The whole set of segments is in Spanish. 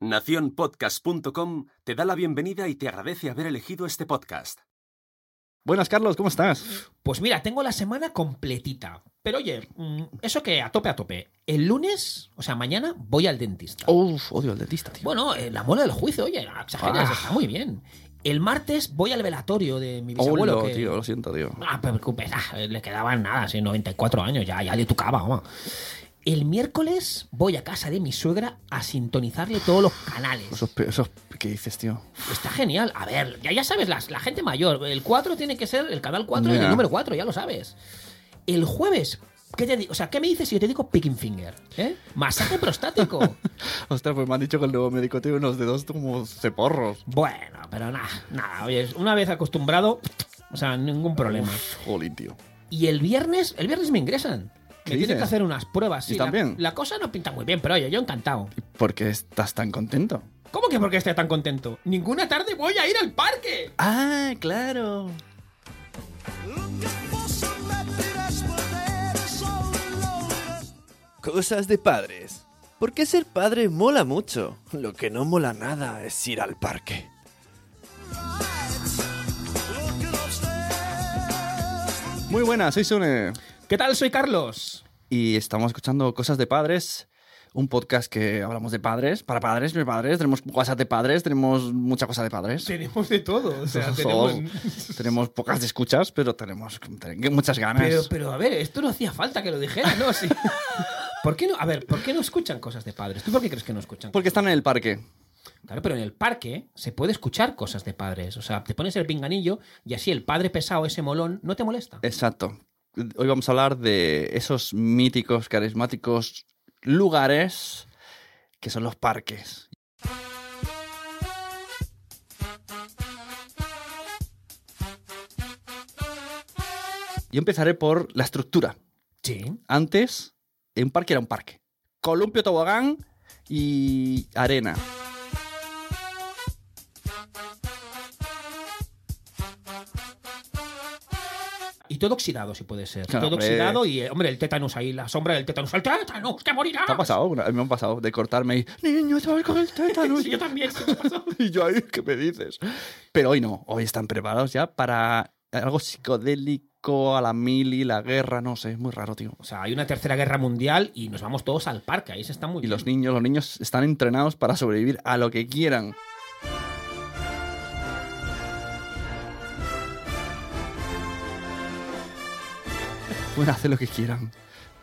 Naciónpodcast.com te da la bienvenida y te agradece haber elegido este podcast. Buenas, Carlos, ¿cómo estás? Pues mira, tengo la semana completita. Pero oye, mm, eso que a tope, a tope. El lunes, o sea, mañana voy al dentista. Uf, odio al dentista, tío. Bueno, eh, la mola del juicio, oye, exageras, Ah. está muy bien. El martes voy al velatorio de mi Oh, bisabuelo. no, que- tío, lo siento, tío. Ah, no te preocupes, ah, le quedaban nada, sí, 94 años, ya, ya le tocaba, vamos. El miércoles voy a casa de mi suegra a sintonizarle todos los canales. Esos, ¿Qué dices, tío? Está genial. A ver, ya, ya sabes, las- la gente mayor. El 4 tiene que ser el canal 4 y el número 4, ya lo sabes. El jueves, ¿qué te digo? O sea, ¿qué me dices si yo te digo picking finger? ¿Eh? Masaje prostático. Ostras, pues me han dicho que el nuevo médico tiene unos dedos como ceporros. bueno, pero nada, nada. Oye, una vez acostumbrado, o sea, ningún problema. Jolín, tío. Y el viernes, el viernes me ingresan. ¿Qué Me tienen dices? que hacer unas pruebas. ¿Y Sí, la, también? la cosa no pinta muy bien, pero oye, yo encantado. ¿Por qué estás tan contento? ¿Cómo que porque esté tan contento? Ninguna tarde voy a ir al parque. Ah, claro. Cosas de padres. Porque ser padre mola mucho. Lo que no mola nada es ir al parque. Muy buenas, soy Sune. ¿Qué tal? Soy Carlos. Y estamos escuchando Cosas de Padres, un podcast que hablamos de padres, para padres, de padres, tenemos WhatsApp de padres, tenemos mucha cosa de padres. Tenemos de todo. O sea, Somos- tenemos... tenemos pocas de escuchas, pero tenemos, tenemos muchas ganas. Pero, pero a ver, esto no hacía falta que lo dijera, ¿no? Sí. ¿Por qué no? A ver, ¿por qué no escuchan cosas de padres? ¿Tú por qué crees que no escuchan? Porque están en el parque. Claro, pero en el parque se puede escuchar cosas de padres. O sea, te pones el pinganillo y así el padre pesado, ese molón, no te molesta. Exacto. Hoy vamos a hablar de esos míticos, carismáticos lugares que son los parques. Yo empezaré por la estructura. Sí. Antes, un parque era un parque. Columpio, tobogán y arena. Todo oxidado, si puede ser. Claro, todo hombre. oxidado y, hombre, el tétanos ahí, la sombra del tétanos. ¡El tétanos, que morirá! ¿Te ha pasado? Me han pasado de cortarme y... Niño, te vas con el tétano. Sí, yo también, sí. Y yo ahí, ¿qué me dices? Pero hoy no, hoy están preparados ya para algo psicodélico, a la mili, la guerra, no sé, es muy raro, tío. O sea, hay una tercera guerra mundial y nos vamos todos al parque. Ahí se está muy Y bien. los niños, los niños están entrenados para sobrevivir a lo que quieran. Pueden hacer lo que quieran.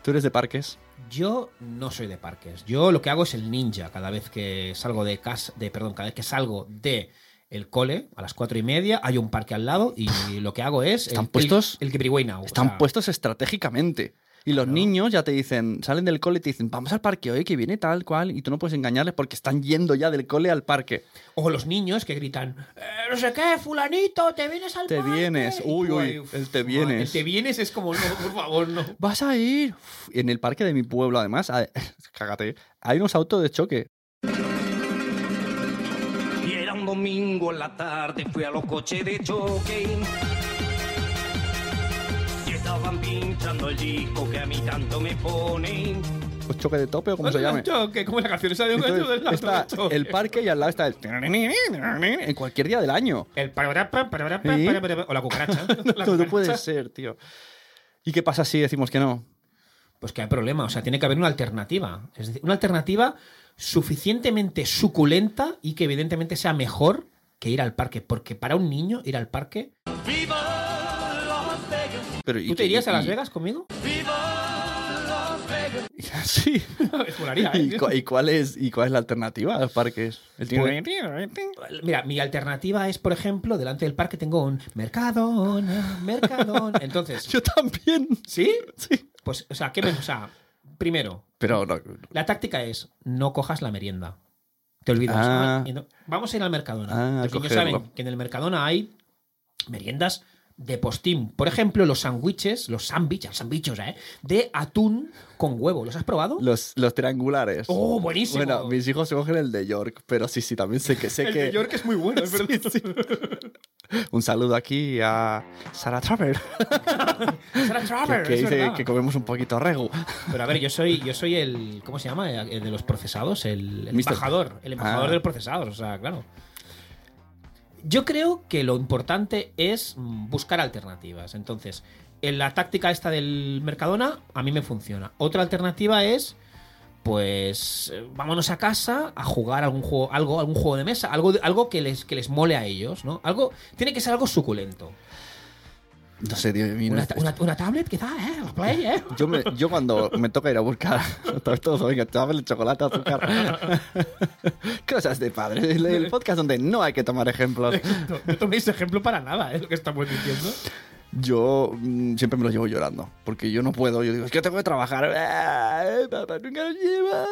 ¿Tú eres de parques? Yo no soy de parques. Yo lo que hago es el ninja. Cada vez que salgo de casa, de perdón, cada vez que salgo de el cole a las cuatro y media hay un parque al lado y lo que hago es ¿Están el, puestos? el, el Now. o Están sea, puestos estratégicamente. Y los niños ya te dicen, salen del cole y te dicen, vamos al parque hoy que viene tal cual, y tú no puedes engañarles porque están yendo ya del cole al parque. O los niños que gritan, "Eh, no sé qué, fulanito, te vienes al Te parque. vienes, Y uy, uy, el te vienes. El te vienes es como, no, por favor, no. Vas a ir. Uf, En el parque de mi pueblo, además, hay- cágate, hay unos autos de choque. Y era un domingo en la tarde, fui a los coches de choque. Estaban pinchando el disco que a mí tanto me pone. ¿O choque de tope o como se llame? Choque, como la canción esa de Entonces, del está choque. el parque y al lado está el... En cualquier día del año. El pararapa, pararapa, ¿Sí? o la cucaracha. La No, puede ser, tío. ¿Y qué pasa si decimos que no? Pues que hay problema, o sea, tiene que haber una alternativa. Es decir, una alternativa suficientemente suculenta y que evidentemente sea mejor que ir al parque. Porque para un niño ir al parque. Pero, ¿y ¿Tú te irías a Las Vegas conmigo? Sí. Molaría, ¿eh? ¿Y, cu- y cuál es, ¿Y cuál es la alternativa a los parques? El tío- Mira, mi alternativa es, por ejemplo, delante del parque tengo un Mercadona, Mercadona. Entonces, Yo también. ¿sí? Sí. Pues, o sea, ¿qué me, o sea, primero, Pero no, la táctica es no cojas la merienda. Te olvidas. Ah. No- vamos a ir al Mercadona. Ah, Los niños saben que en el Mercadona hay meriendas de postín. Por ejemplo, los sándwiches, los sándwiches, sándwichos, ¿eh? De atún con huevo. ¿Los has probado? Los, los triangulares. ¡Oh, buenísimo! Bueno, mis hijos se cogen el de York, pero sí, sí, también sé que sé el que. de York es muy bueno, es verdad. Un saludo aquí a Sarah Traver, Sarah Traver, que es dice verdad. que comemos un poquito regu. Pero a ver, yo soy, yo soy el. ¿Cómo se llama? El de los procesados, el, embajador. El embajador Ah. de los procesados, o sea, claro. Yo creo que lo importante es mm, buscar alternativas. Entonces, en la táctica esta del Mercadona, a mí me funciona. Otra alternativa es. Pues eh, vámonos a casa a jugar algún juego, algo, algún juego de mesa, algo, algo que les, que les mole a ellos, ¿no? Algo, tiene que ser algo suculento. No sé, tío, mira, Una, una- una tablet, quizá, ¿eh? La Play, ¿eh? Yo, me- yo cuando me toca ir a buscar todo venga, el chocolate, azúcar. Cosas de padres. El, el podcast donde no hay que tomar ejemplos. No, no toméis ejemplo para nada, es lo que estamos diciendo. Yo mm, siempre me lo llevo llorando. Porque yo no puedo. Yo digo, es que tengo que trabajar. Papá nunca lo lleva.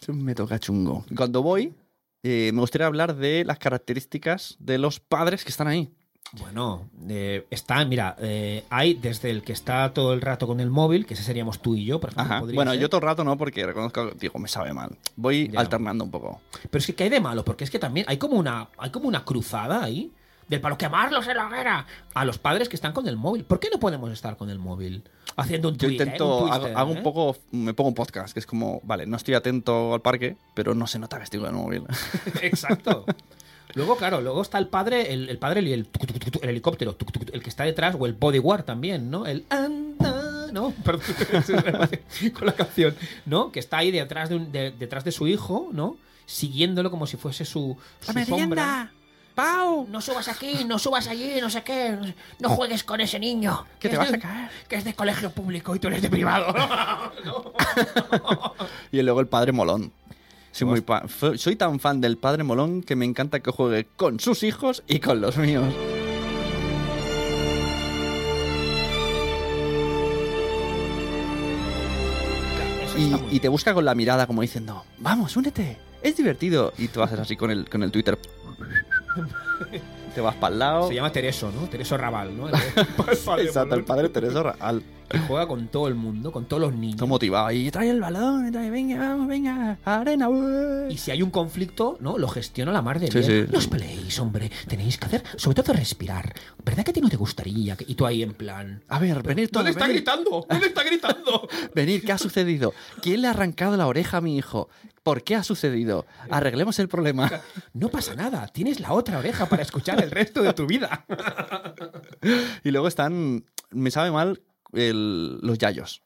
Eso Me toca chungo. Cuando voy, eh, me gustaría hablar de las características de los padres que están ahí. Bueno, eh, está, mira, eh, hay desde el que está todo el rato con el móvil, que ese seríamos tú y yo, por ejemplo. Ajá. Bueno, ser. yo todo el rato no, porque reconozco, digo, me sabe mal. Voy Ya. alternando un poco. Pero es que ¿qué hay de malo? Porque es que también hay como una, hay como una cruzada ahí del palo quemarlos en la hoguera a los padres que están con el móvil. ¿Por qué no podemos estar con el móvil haciendo un Yo Twitter, intento, un Twitter, hago un eh? poco, me pongo un podcast, que es como, vale, no estoy atento al parque, pero no se nota que estoy con el móvil. Exacto. Luego, claro, luego está el padre, el, el padre y el, el helicóptero, el que está detrás, o el bodyguard también, ¿no? El anda, ¿no? Perdón, con la canción, ¿no? Que está ahí detrás de, un- de- detrás de su hijo, ¿no? Siguiéndolo como si fuese su, su sombra. ¡Pau! No subas aquí, no subas allí, no sé qué. no No juegues con ese niño. Que te vas de- a caer. Que es de colegio público y tú eres de privado. No. Y luego el padre molón. Soy, muy soy tan fan del padre molón que me encanta que juegue con sus hijos y con los míos. Y, te busca con la mirada como diciendo, vamos, únete, es divertido. Y tú haces así con el, con el Twitter. te vas para el lado. Se llama Tereso, ¿no? Tereso Raval, ¿no? El- el padre Exacto, el padre Teresa Real. Que juega con todo el mundo, con todos los niños. Todo motivado. Y trae el balón, y trae, venga, vamos, venga, arena, ué". Y si hay un conflicto, ¿no? Lo gestiona la mar de Sí, bien. sí. No os peleéis, hombre. Tenéis que hacer, sobre todo respirar. ¿Verdad que a ti no te gustaría? Y tú ahí en plan... A ver, venir todos. ¿Dónde está venid. gritando? ¿Dónde está gritando? Venid, ¿qué ha sucedido? ¿Quién le ha arrancado la oreja a mi hijo? ¿Por qué ha sucedido? Arreglemos el problema. No pasa nada. Tienes la otra oreja para escuchar el resto de tu vida. Y luego están. Me sabe mal el- los yayos.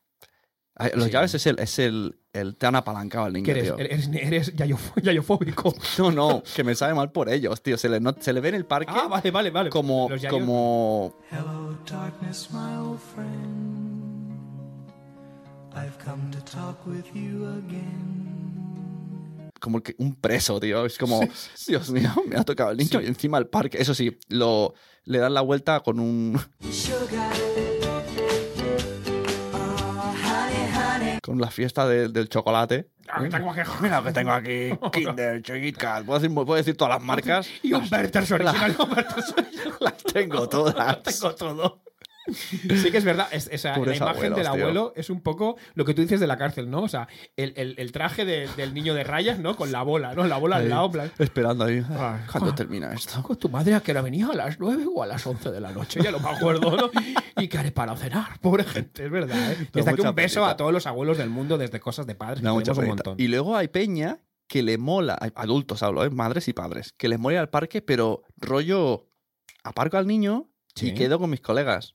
Ay, Los Sí. yayos es el, es el, el. Te han apalancado al niño, eres, tío. eres, eres yayof- yayofóbico. No, no, que me sabe mal por ellos, tío. Se le, no- se le ve en el parque Ah, vale, vale, vale. como. Los yayos- como. Hello, darkness, my old friend. I've come to talk with you again. como que un preso, tío. Es como, Dios mío, me ha tocado el niño y encima el parque. Eso sí, lo, le dan la vuelta con un. Con la fiesta de- del chocolate. Ah, que tengo aquí- Mira lo que tengo aquí. Kinder, Kat. ¿Puedo decir, puedo decir todas las marcas? Y un original. Werther's original. Las tengo todas. Tengo todo. Sí que es verdad, es- la imagen abuelos, del tío. abuelo es un poco lo que tú dices de la cárcel, ¿no? O sea, el, el- el traje de- del niño de rayas, ¿no? Con la bola, ¿no? La bola al Ahí, lado, en plan, Esperando ahí. Ay, ¿Cuándo ah. termina esto? con tu madre a que hora venía a las 9 o a las 11 de la noche, ya no me acuerdo, ¿no? Y qué haré para cenar, pobre gente, es verdad, ¿eh? Desde aquí un beso a todos los abuelos del mundo desde cosas de padres, que un montón. Y luego hay peña que le mola, adultos hablo, ¿eh? madres y padres, que les mola ir al parque, pero rollo, aparco al niño Sí. y quedo con mis colegas.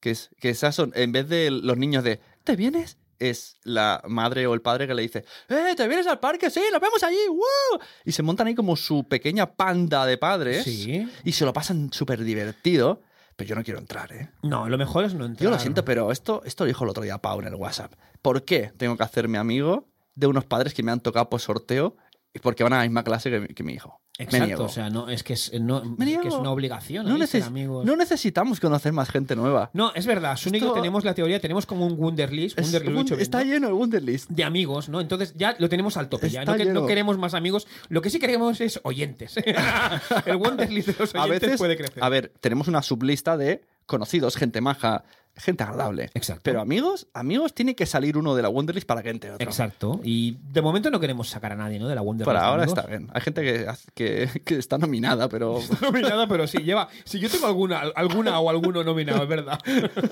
Que, es, que esas son, en vez de los niños de, ¿te vienes? Es la madre o el padre que le dice, ¡eh, te vienes al parque! ¡Sí, nos vemos allí! ¡Wow! Y se montan ahí como su pequeña panda de padres Sí. y se lo pasan súper divertido. Pero yo no quiero entrar, ¿eh? No, lo mejor es no entrar. Yo lo siento, pero esto, esto lo dijo el otro día Pau en el WhatsApp. ¿Por qué tengo que hacerme amigo de unos padres que me han tocado por sorteo porque van a la misma clase que, mi- que mi hijo. Exacto, o sea, no, es que es, no, Me es, que es una obligación no, neces- amigos. no necesitamos conocer más gente nueva. No, es verdad, Esto- tenemos la teoría, tenemos como un Wunderlist, Es Wunderlist, un- está ¿no? lleno el Wunderlist. de amigos, ¿no? Entonces ya lo tenemos al tope. Ya no, que- no queremos más amigos. Lo que sí queremos es oyentes. el Wonderlist de los A oyentes veces, puede crecer. a ver, tenemos una sublista de conocidos, gente maja, gente agradable. Exacto. Pero amigos, amigos, tiene que salir uno de la Wunderlist para que entre otro. Exacto. Y de momento no queremos sacar a nadie, ¿no? De la Wonderlist. Por ahora amigos. está bien. Hay gente que, que, que está nominada, pero. nominada, pero sí, lleva. Si yo tengo alguna, alguna o alguno nominado, es verdad.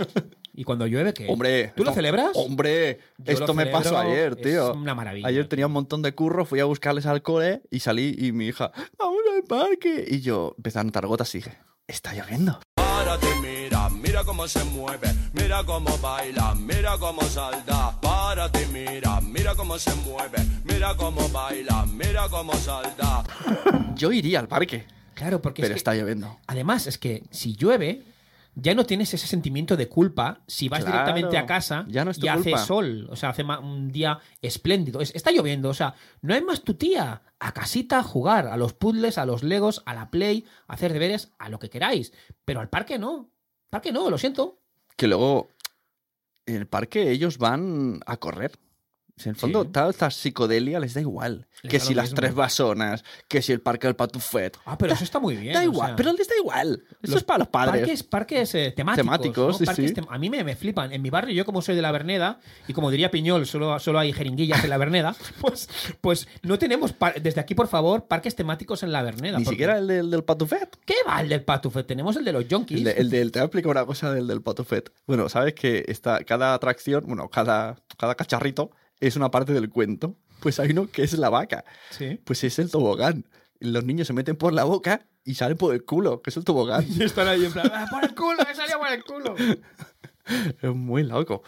y cuando llueve, ¿qué? Hombre. ¿Tú lo no, celebras? Hombre, Yo esto me pasó ayer, es tío. una maravilla. Ayer tenía un montón de curro, fui a buscarles al cole y salí y mi hija, vamos al parque. Y yo empecé a notar gotas y dije, está lloviendo. Párate, mira, cómo se mueve, mira cómo baila, mira cómo salta. Párate, mira, mira cómo se mueve, mira cómo baila, mira cómo salta. Yo iría al parque, Claro, porque pero es que- está lloviendo. Además, es que si llueve, ya no tienes ese sentimiento de culpa si vas Claro, directamente a casa ya no es tu y hace sol. O sea, hace un día espléndido. Es- está lloviendo, o sea, no hay más tu tía. A casita a jugar, a los puzzles, a los legos, a la play, a hacer deberes, a lo que queráis. Pero al parque no. Parque no, lo siento. Que luego, en el parque ellos van a correr. Si en el fondo, Sí. tal esta psicodelia les da igual. Les que da si las mismo. tres basonas, que si el parque del patufet. Ah, pero eso está muy bien. da o igual, sea, pero les da igual. Eso es para los padres. Parques, parques eh, temáticos. Temáticos, ¿no? sí, Parques sí. tem- A mí me, me flipan. En mi barrio, yo como soy de la Verneda, y como diría Piñol, solo, solo hay jeringuillas en la Verneda, pues, pues no tenemos, desde aquí, por favor, parques temáticos en la Verneda. Ni porque- siquiera el del, del patufet. ¿Qué va el del Patufet? Tenemos el de los Yonkis. El, de- el del- te voy a explicar una cosa del del patufet. Bueno, sabes que está, cada atracción, bueno, cada, cada cacharrito es una parte del cuento. Pues hay uno que es la vaca. Sí. Pues es el tobogán. Los niños se meten por la boca y salen por el culo, que es el tobogán. Y están ahí en plan, "Ah, por el culo, que salía por el culo. Es muy loco.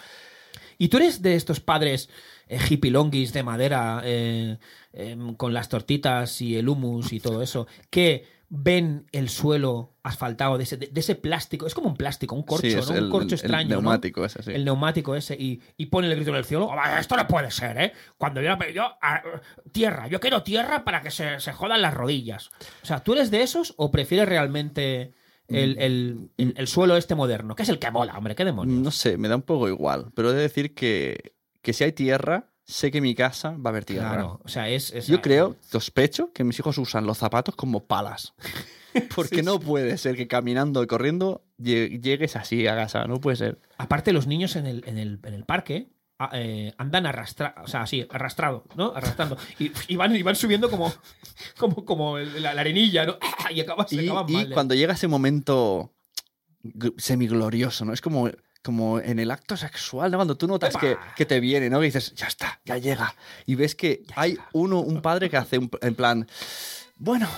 ¿Y tú eres de estos padres eh, hippilonguis de madera eh, em, con las tortitas y el humus y todo eso que ven el suelo asfaltado de ese, de, de ese plástico? Es como un plástico, un corcho, Sí, es ¿no? el- un corcho el extraño. ¿no? neumático ese, sí. El neumático ese y, y ponen el grito en el cielo. "Ah, Esto no puede ser, ¿eh? Cuando yo, yo ah, tierra, yo quiero tierra para que se, se jodan las rodillas. O sea, ¿tú eres de esos o prefieres realmente el, el- el- el suelo este moderno? Que es el que mola, hombre, qué demonios. No sé, me da un poco igual. Pero he de decir que, que si hay tierra, sé que mi casa va a haber tierra. Claro, o sea, es. es- Yo creo, sospecho, que mis hijos usan los zapatos como palas. Porque no puede ser que caminando y corriendo lle- llegues así a casa. No puede ser. Aparte, los niños en el, en el, en el parque a- eh, andan arrastra, o sea, así, arrastrado, ¿no? Arrastrando. Y, y van, y van subiendo como, como, como la, la arenilla, ¿no? Y acabas, Y, acaban y mal, ¿eh? cuando llega ese momento gl- semiglorioso, ¿no? Es como, como en el acto sexual, ¿no? Cuando tú notas que, que te viene, ¿no? Y dices, ya está, ya llega. Y ves que hay uno, un padre que hace un, en plan, bueno.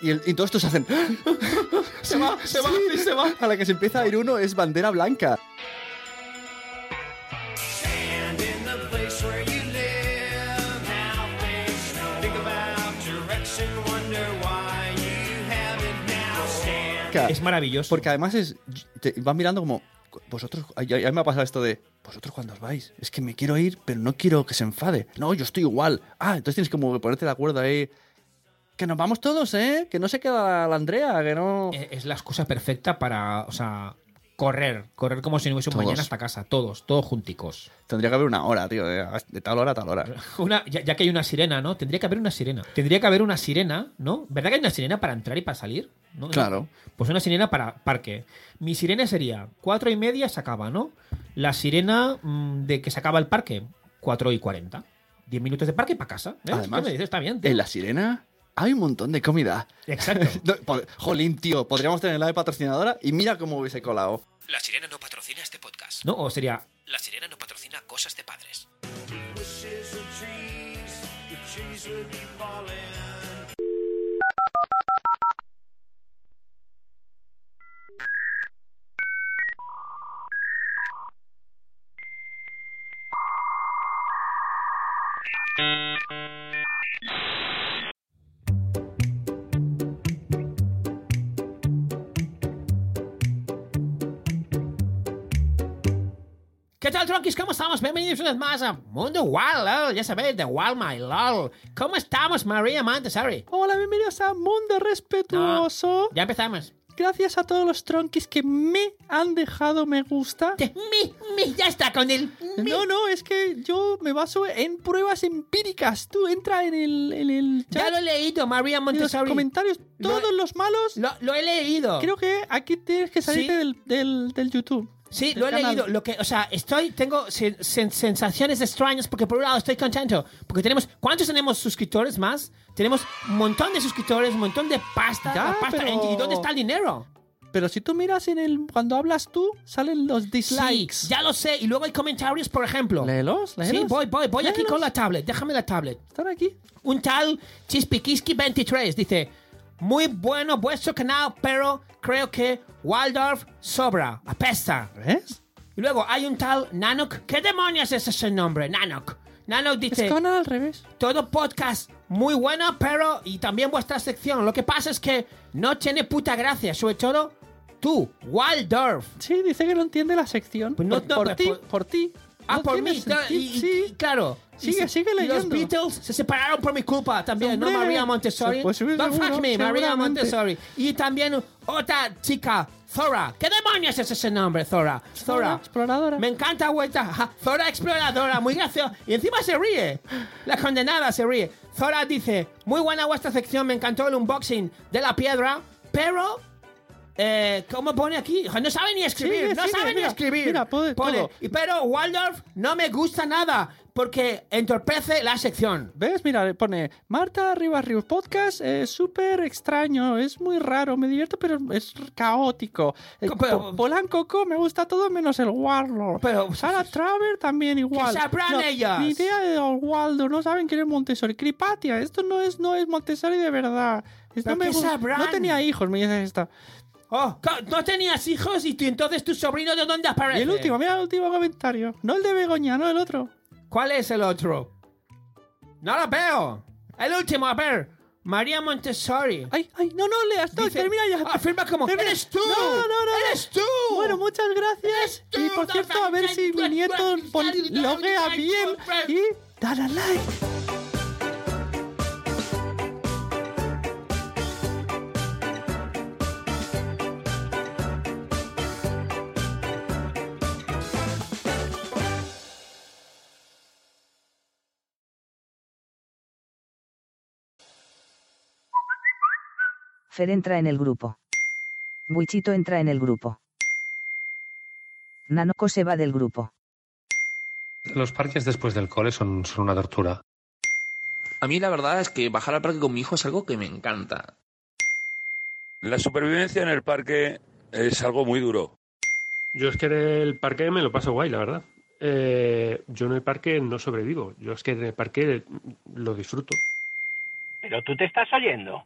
Y, el- y todos estos hacen. Se va, se va, sí, se va. A la que se empieza a ir uno es bandera blanca. Es maravilloso. Porque además es. Te van mirando como. Vosotros. Ya, ya me ha pasado esto de. Vosotros cuando os vais. Es que me quiero ir, pero no quiero que se enfade. No, yo estoy igual. Ah, entonces tienes como que ponerte de acuerdo ahí. Que nos vamos todos, ¿eh? Que no se queda la Andrea, que no. Eh, es la excusa perfecta para, o sea, correr. Correr como si no hubiese un Todos. mañana hasta casa. Todos, todos junticos. Tendría que haber una hora, tío. De, de tal hora a tal hora. Una, ya, ya que hay una sirena, ¿no? Tendría que haber una sirena. Tendría que haber una sirena, ¿no? ¿Verdad que hay una sirena para entrar y para salir? ¿No? Claro. Pues una sirena para parque. Mi sirena sería cuatro y media se acaba, ¿no? La sirena mm, de que se acaba el parque, cuatro y cuarenta. Diez minutos de parque y para casa. ¿eh? Además, ¿Qué me dices? Está bien. tío. En la sirena hay un montón de comida. Exacto. Jolín, tío. Podríamos tenerla de patrocinadora y mira cómo hubiese colado. La sirena no patrocina este podcast. No, o sería... La sirena no patrocina cosas de padres. ¿Qué tal, tronquis? ¿Cómo estamos? Bienvenidos una vez más a Mundo Wild, lol. Ya sabéis, de Wild My LOL. ¿Cómo estamos, María Montessori? Hola, bienvenidos a Mundo Respetuoso. Ya empezamos. Gracias a todos los tronquis que me han dejado me gusta. De- Mi, mi, ya está con el... mi. No, no, es que yo me baso en pruebas empíricas. Tú entra en el, en el Ya chat lo he leído, María y los Montessori. comentarios. Lo- Todos los malos. Lo, lo he leído. Creo que aquí tienes que salirte Sí. del, del, del YouTube. Sí, lo he canal. leído. Lo que, o sea, estoy, tengo sen- sen- sensaciones extrañas porque por un lado estoy contento porque tenemos, ¿cuántos tenemos suscriptores más? Tenemos un montón de suscriptores, un montón de pasta, Ya, la pasta. pero- ¿Y dónde está el dinero? Pero si tú miras en el. Cuando hablas tú, salen los dislikes. Sí, ya lo sé. Y luego hay comentarios, por ejemplo. Léelos, léelos. Sí, voy, voy, voy aquí Léelos. con la tablet. Déjame la tablet. Están aquí. Un tal Chispikiski23 dice: Muy bueno vuestro canal, pero creo que Waldorf sobra, apesta. ¿Ves? Y luego hay un tal Nanok. ¿Qué demonios es ese nombre? Nanok. Nanok Es dice: que van al revés. Todo podcast muy bueno, pero. Y también vuestra sección. Lo que pasa es que no tiene puta gracia. Sobre todo tú, Waldorf. Sí, dice que no entiende la sección. Pues no, por, no, por pues ti, por- por ti. Ah, No por mí. y, y- sí. y claro. Sigue, Y- sigue y Los leyendo. Beatles se separaron por mi culpa también, ¿no? María Montessori. pues Don't fuck me, María. Montessori. Y también otra chica, Zora. ¿Qué demonios es ese nombre, Zora? Zora. Exploradora. Me encanta vuelta. Zora exploradora, muy graciosa. Y encima se ríe. La condenada se ríe. Zora dice, muy buena vuestra sección, me encantó el unboxing de la piedra, pero... Eh, ¿Cómo pone aquí? No sabe ni escribir, no sigue, sabe ni mira, escribir. mira, pone todo. Y pero Waldorf no me gusta nada porque entorpece la sección. ¿Ves? Mira, pone Marta Rivas Ríos Podcast. Es súper extraño, es muy raro, me divierto, pero es caótico. El Pero- Po- Polanco Co, me gusta todo menos el Warlord. Pero- Sarah Traver también igual. ¿Qué sabrán No, ellas? Ni idea de Waldo, no saben quién es Montessori. Cripatia, esto no es, no es Montessori de verdad. Esto ¿Pero me qué gu- sabrán? No tenía hijos, me dice esta. Oh, no tenías hijos y tú, entonces tu sobrino de dónde aparece? Y el último, mira el último comentario. No el de Begoña, no el otro. ¿Cuál es el otro? No lo veo. El último, a ver. María Montessori. Ay, ay, no, no leas, no, Dice- termina ya. Ah, firma como, Termina. "Eres tú, No, no, no. eres tú". Bueno, muchas gracias. tú, Y por cierto, a ver si mi nieto no, loguea bien y dale like. Fer entra en el grupo. Buichito entra en el grupo. Nanoko se va del grupo. Los parques después del cole son, son una tortura. A mí la verdad es que bajar al parque con mi hijo es algo que me encanta. La supervivencia en el parque es algo muy duro. Yo es que en el parque me lo paso guay, la verdad. Eh, yo en el parque no sobrevivo. Yo es que en el parque lo disfruto. Pero tú te estás oyendo.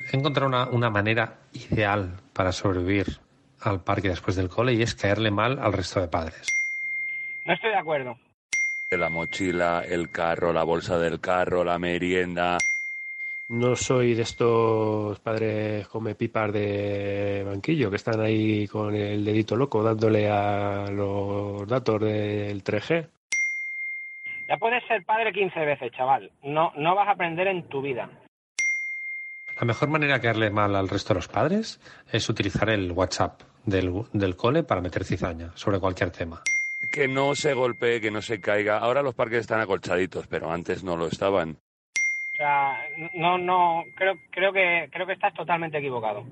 He encontrado una, una manera ideal para sobrevivir al parque después del cole y es caerle mal al resto de padres. No estoy de acuerdo. La mochila, el carro, la bolsa del carro, la merienda. No soy de estos padres come pipas de banquillo que están ahí con el dedito loco dándole a los datos del 3G. Ya puedes ser padre 15 veces, chaval. No, no vas a aprender en tu vida. La mejor manera de caerle mal al resto de los padres es utilizar el WhatsApp del, del cole para meter cizaña sobre cualquier tema. Que no se golpee, que no se caiga. Ahora los parques están acolchaditos, pero antes no lo estaban. O sea, no, no, creo, creo que, creo que estás totalmente equivocado.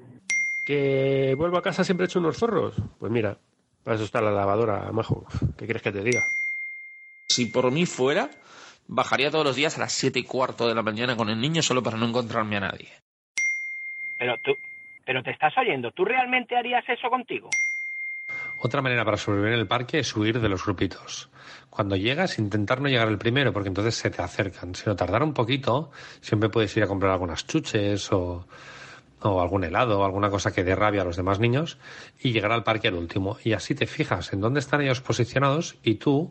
¿Que vuelvo a casa siempre hecho unos zorros? Pues mira, para eso está la lavadora, majo. ¿Qué quieres que te diga? Si por mí fuera, bajaría todos los días a las siete y cuarto de la mañana con el niño solo para no encontrarme a nadie. Pero tú, pero te estás oyendo. ¿Tú realmente harías eso contigo? Otra manera para sobrevivir en el parque es huir de los grupitos. Cuando llegas, intentar no llegar el primero, porque entonces se te acercan. Si no tardar un poquito, siempre puedes ir a comprar algunas chuches o, o algún helado o alguna cosa que dé rabia a los demás niños y llegar al parque al último. Y así te fijas en dónde están ellos posicionados y tú,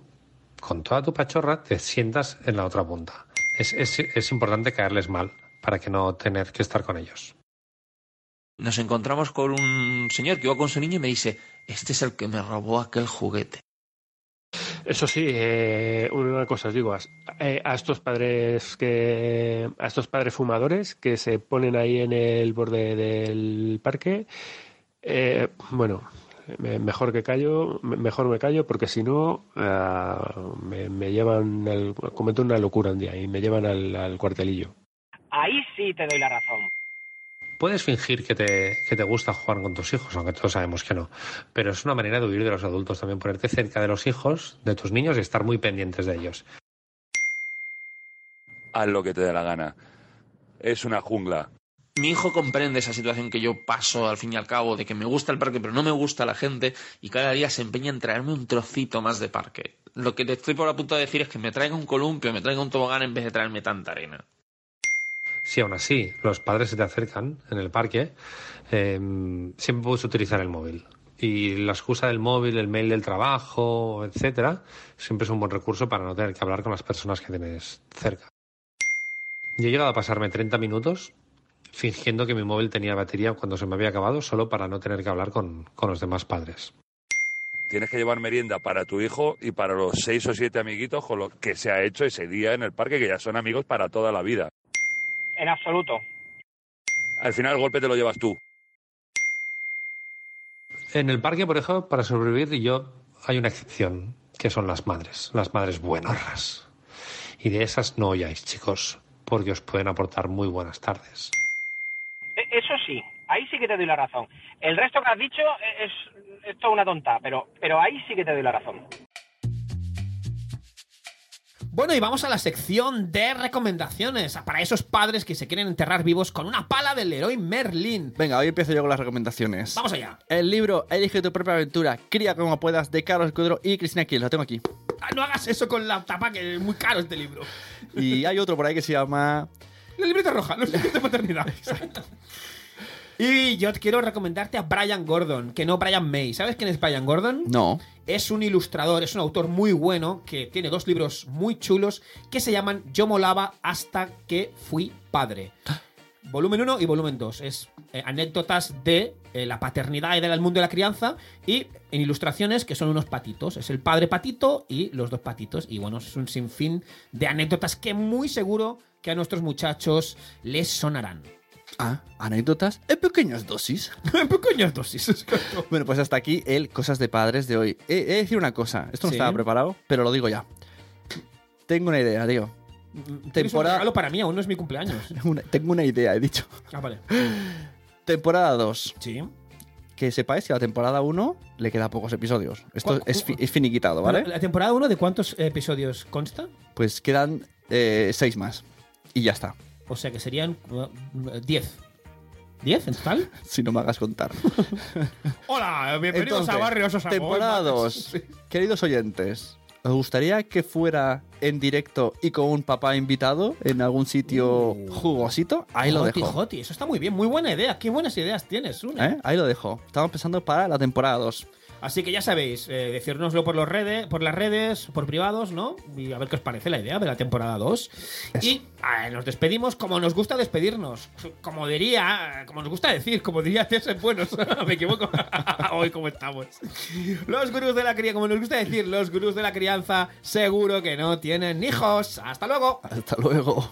con toda tu pachorra, te sientas en la otra punta. Es, es, es importante caerles mal para que no tener que estar con ellos. Nos encontramos con un señor que iba con su niño y me dice, este es el que me robó aquel juguete. Eso sí, eh, una cosa os digo, a, eh, a estos padres que a estos padres fumadores que se ponen ahí en el borde del parque, eh, bueno, me- mejor que callo, me- mejor me callo porque si no ah, me, me llevan, al, cometo una locura un día y me llevan al, al cuartelillo. Ahí sí te doy la razón. Puedes fingir que te, que te gusta jugar con tus hijos, aunque todos sabemos que no. Pero es una manera de huir de los adultos también, ponerte cerca de los hijos, de tus niños y estar muy pendientes de ellos. Haz lo que te dé la gana. Es una jungla. Mi hijo comprende esa situación que yo paso al fin y al cabo, de que me gusta el parque pero no me gusta la gente y cada día se empeña en traerme un trocito más de parque. Lo que te estoy por a punto de decir es que me traiga un columpio, me traiga un tobogán en vez de traerme tanta arena. Si aún así los padres se te acercan en el parque, eh, siempre puedes utilizar el móvil. Y la excusa del móvil, el mail del trabajo, etcétera, siempre es un buen recurso para no tener que hablar con las personas que tienes cerca. Yo he llegado a pasarme 30 minutos fingiendo que mi móvil tenía batería cuando se me había acabado, solo para no tener que hablar con, con los demás padres. Tienes que llevar merienda para tu hijo y para los seis o siete amiguitos con lo que se ha hecho ese día en el parque, que ya son amigos para toda la vida. En absoluto. Al final el golpe te lo llevas tú. En el parque, por ejemplo, para sobrevivir yo hay una excepción, que son las madres, las madres buenorras. Y de esas no oyáis, chicos, porque os pueden aportar muy buenas tardes. E- Eso sí, ahí sí que te doy la razón. El resto que has dicho es, es toda una tonta, pero, pero ahí sí que te doy la razón. Bueno, y vamos a la sección de recomendaciones para esos padres que se quieren enterrar vivos con una pala del héroe Merlin. Venga, hoy empiezo yo con las recomendaciones. Vamos allá. El libro Elige tu propia aventura, cría como puedas, de Carlos Escudero y Cristina Kiel. Lo tengo aquí. Ah, No hagas eso con la tapa, que es muy caro este libro. Y hay otro por ahí que se llama... La libreta roja, los libros de paternidad. Y yo quiero recomendarte a Brian Gordon, que no Brian May. ¿Sabes quién es Brian Gordon? No. Es un ilustrador, es un autor muy bueno que tiene dos libros muy chulos que se llaman Yo molaba hasta que fui padre. Volumen 1 y volumen 2. Es eh, anécdotas de eh, la paternidad y del mundo de la crianza y en ilustraciones que son unos patitos. Es el padre patito y los dos patitos. Y bueno, es un sinfín de anécdotas que muy seguro que a nuestros muchachos les sonarán. Ah, anécdotas en pequeñas dosis. en pequeñas dosis. Bueno, pues hasta aquí el Cosas de Padres de hoy. He, he de decir una cosa, esto no Sí. estaba preparado, pero lo digo ya. Tengo una idea, tío. Un Temporada- regalo para mí, aún no es mi cumpleaños. Una- tengo una idea, he dicho. Ah, vale. Temporada 2. Sí. Que sepáis que a la temporada 1 le queda pocos episodios. Esto ¿Cuál- es, fi- es finiquitado, ¿vale? ¿La temporada 1 de cuántos episodios consta? Pues quedan eh, seis más. Y ya está. O sea que serían 10. ¿10 en total? Si no me hagas contar. Hola, bienvenidos Entonces, a Barrios Osago. Temporada 2. Queridos oyentes, ¿os gustaría que fuera en directo y con un papá invitado en algún sitio jugosito? Ahí lo dejo. Joti, eso está muy bien, muy buena idea. Qué buenas ideas tienes, una. ¿Eh? Ahí lo dejo. Estamos pensando para la temporada 2. Así que ya sabéis, eh, decírnoslo por, los redes, por las redes, por privados, ¿no? Y a ver qué os parece la idea de la temporada 2. Y nos despedimos como nos gusta despedirnos. Como diría, como nos gusta decir, como diría César Buenos. Me equivoco. Hoy como estamos. Los gurús de la crianza, como nos gusta decir, los gurús de la crianza seguro que no tienen hijos. Hasta luego. Hasta luego.